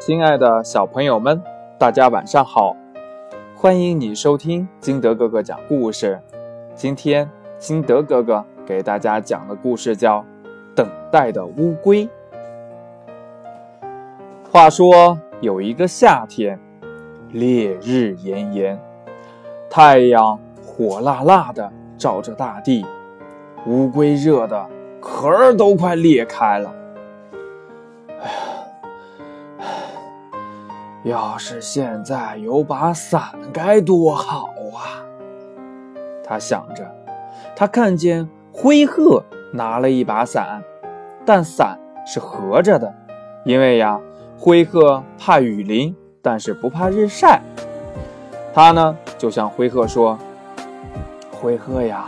亲爱的小朋友们，大家晚上好！欢迎你收听金德哥哥讲故事。今天金德哥哥给大家讲的故事叫《等待的乌龟》。话说有一个夏天，烈日炎炎，太阳火辣辣的照着大地，乌龟热的壳儿都快裂开了。要是现在有把伞该多好啊！他想着。他看见灰鹤拿了一把伞，但伞是合着的，因为呀，灰鹤怕雨淋，但是不怕日晒。他呢，就向灰鹤说：“灰鹤呀，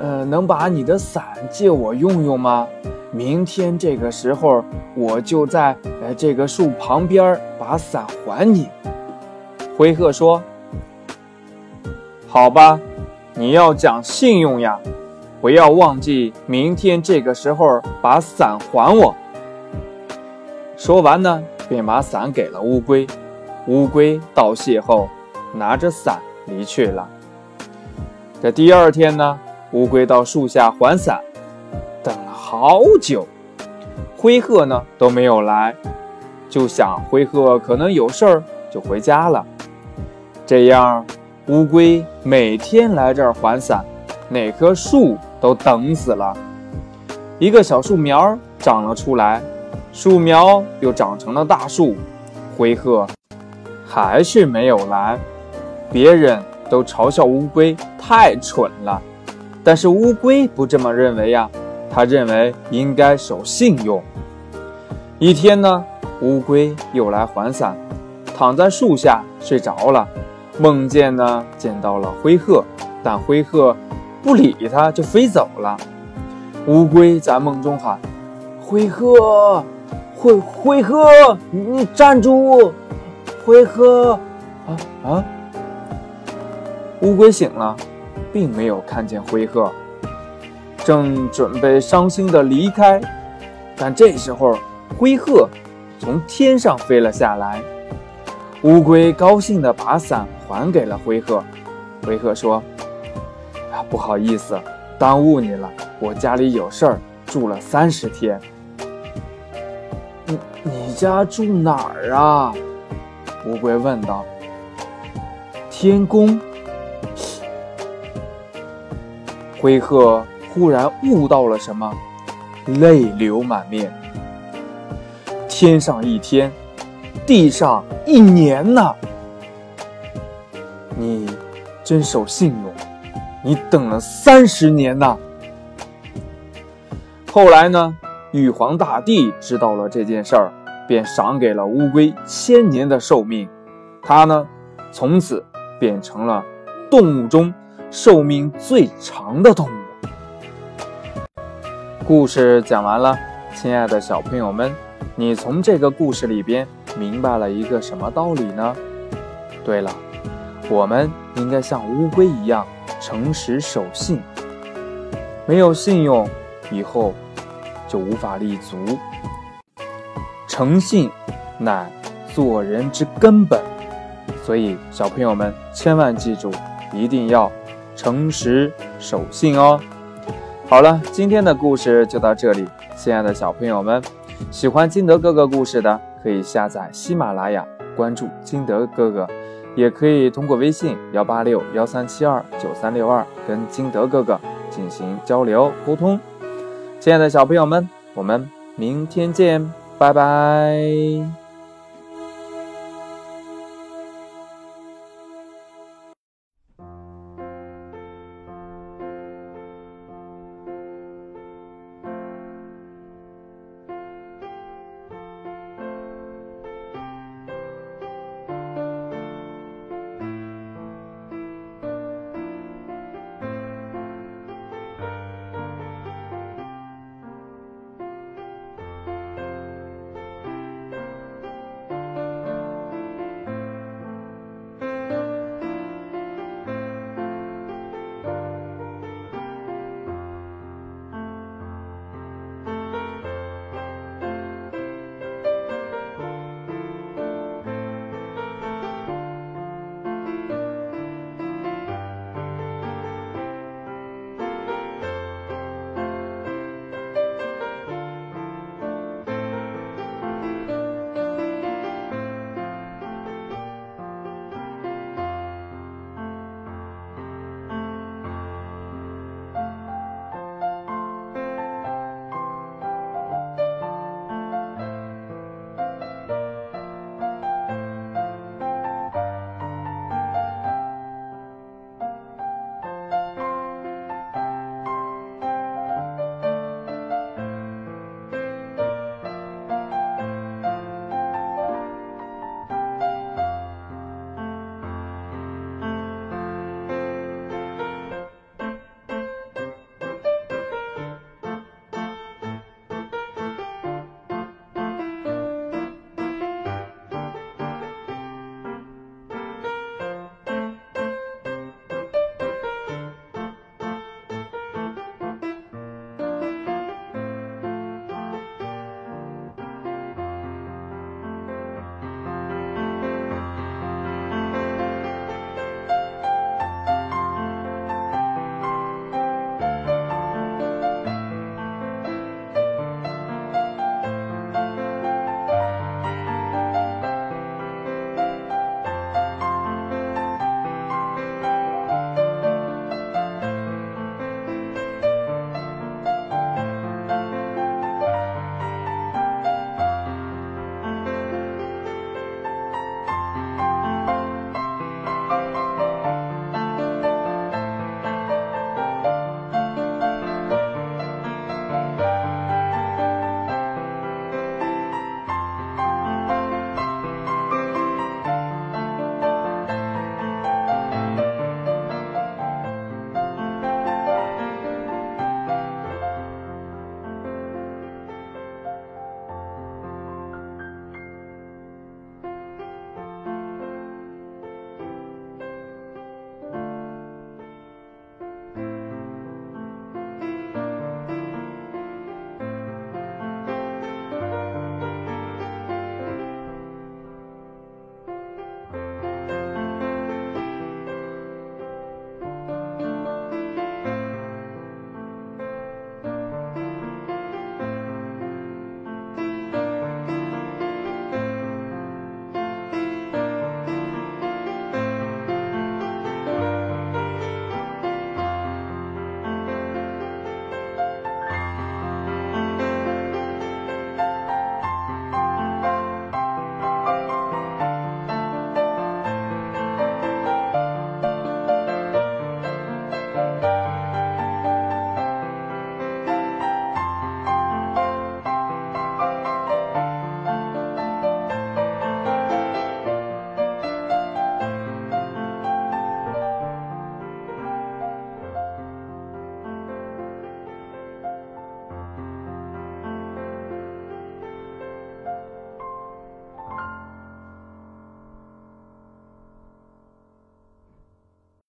呃，能把你的伞借我用用吗？”明天这个时候，我就在呃这个树旁边把伞还你。灰鹤说：“好吧，你要讲信用呀，不要忘记明天这个时候把伞还我。”说完呢，便把伞给了乌龟。乌龟道谢后，拿着伞离去了。这第二天呢，乌龟到树下还伞。好久，灰鹤呢都没有来，就想灰鹤可能有事儿，就回家了。这样，乌龟每天来这儿还伞，哪棵树都等死了。一个小树苗长了出来，树苗又长成了大树，灰鹤还是没有来。别人都嘲笑乌龟太蠢了，但是乌龟不这么认为呀。他认为应该守信用。一天呢，乌龟又来还伞，躺在树下睡着了，梦见呢见到了灰鹤，但灰鹤不理他，就飞走了。乌龟在梦中喊：“灰鹤，灰灰鹤，你站住！灰鹤，啊啊！”乌龟醒了，并没有看见灰鹤。正准备伤心的离开，但这时候灰鹤从天上飞了下来。乌龟高兴地把伞还给了灰鹤。灰鹤说：“啊，不好意思，耽误你了。我家里有事儿，住了三十天。”“你你家住哪儿啊？”乌龟问道。“天宫。”灰鹤。忽然悟到了什么，泪流满面。天上一天，地上一年呐！你真守信用，你等了三十年呐！后来呢，玉皇大帝知道了这件事儿，便赏给了乌龟千年的寿命。它呢，从此变成了动物中寿命最长的动物。故事讲完了，亲爱的小朋友们，你从这个故事里边明白了一个什么道理呢？对了，我们应该像乌龟一样诚实守信。没有信用，以后就无法立足。诚信乃做人之根本，所以小朋友们千万记住，一定要诚实守信哦。好了，今天的故事就到这里。亲爱的小朋友们，喜欢金德哥哥故事的，可以下载喜马拉雅，关注金德哥哥，也可以通过微信幺八六幺三七二九三六二跟金德哥哥进行交流沟通。亲爱的小朋友们，我们明天见，拜拜。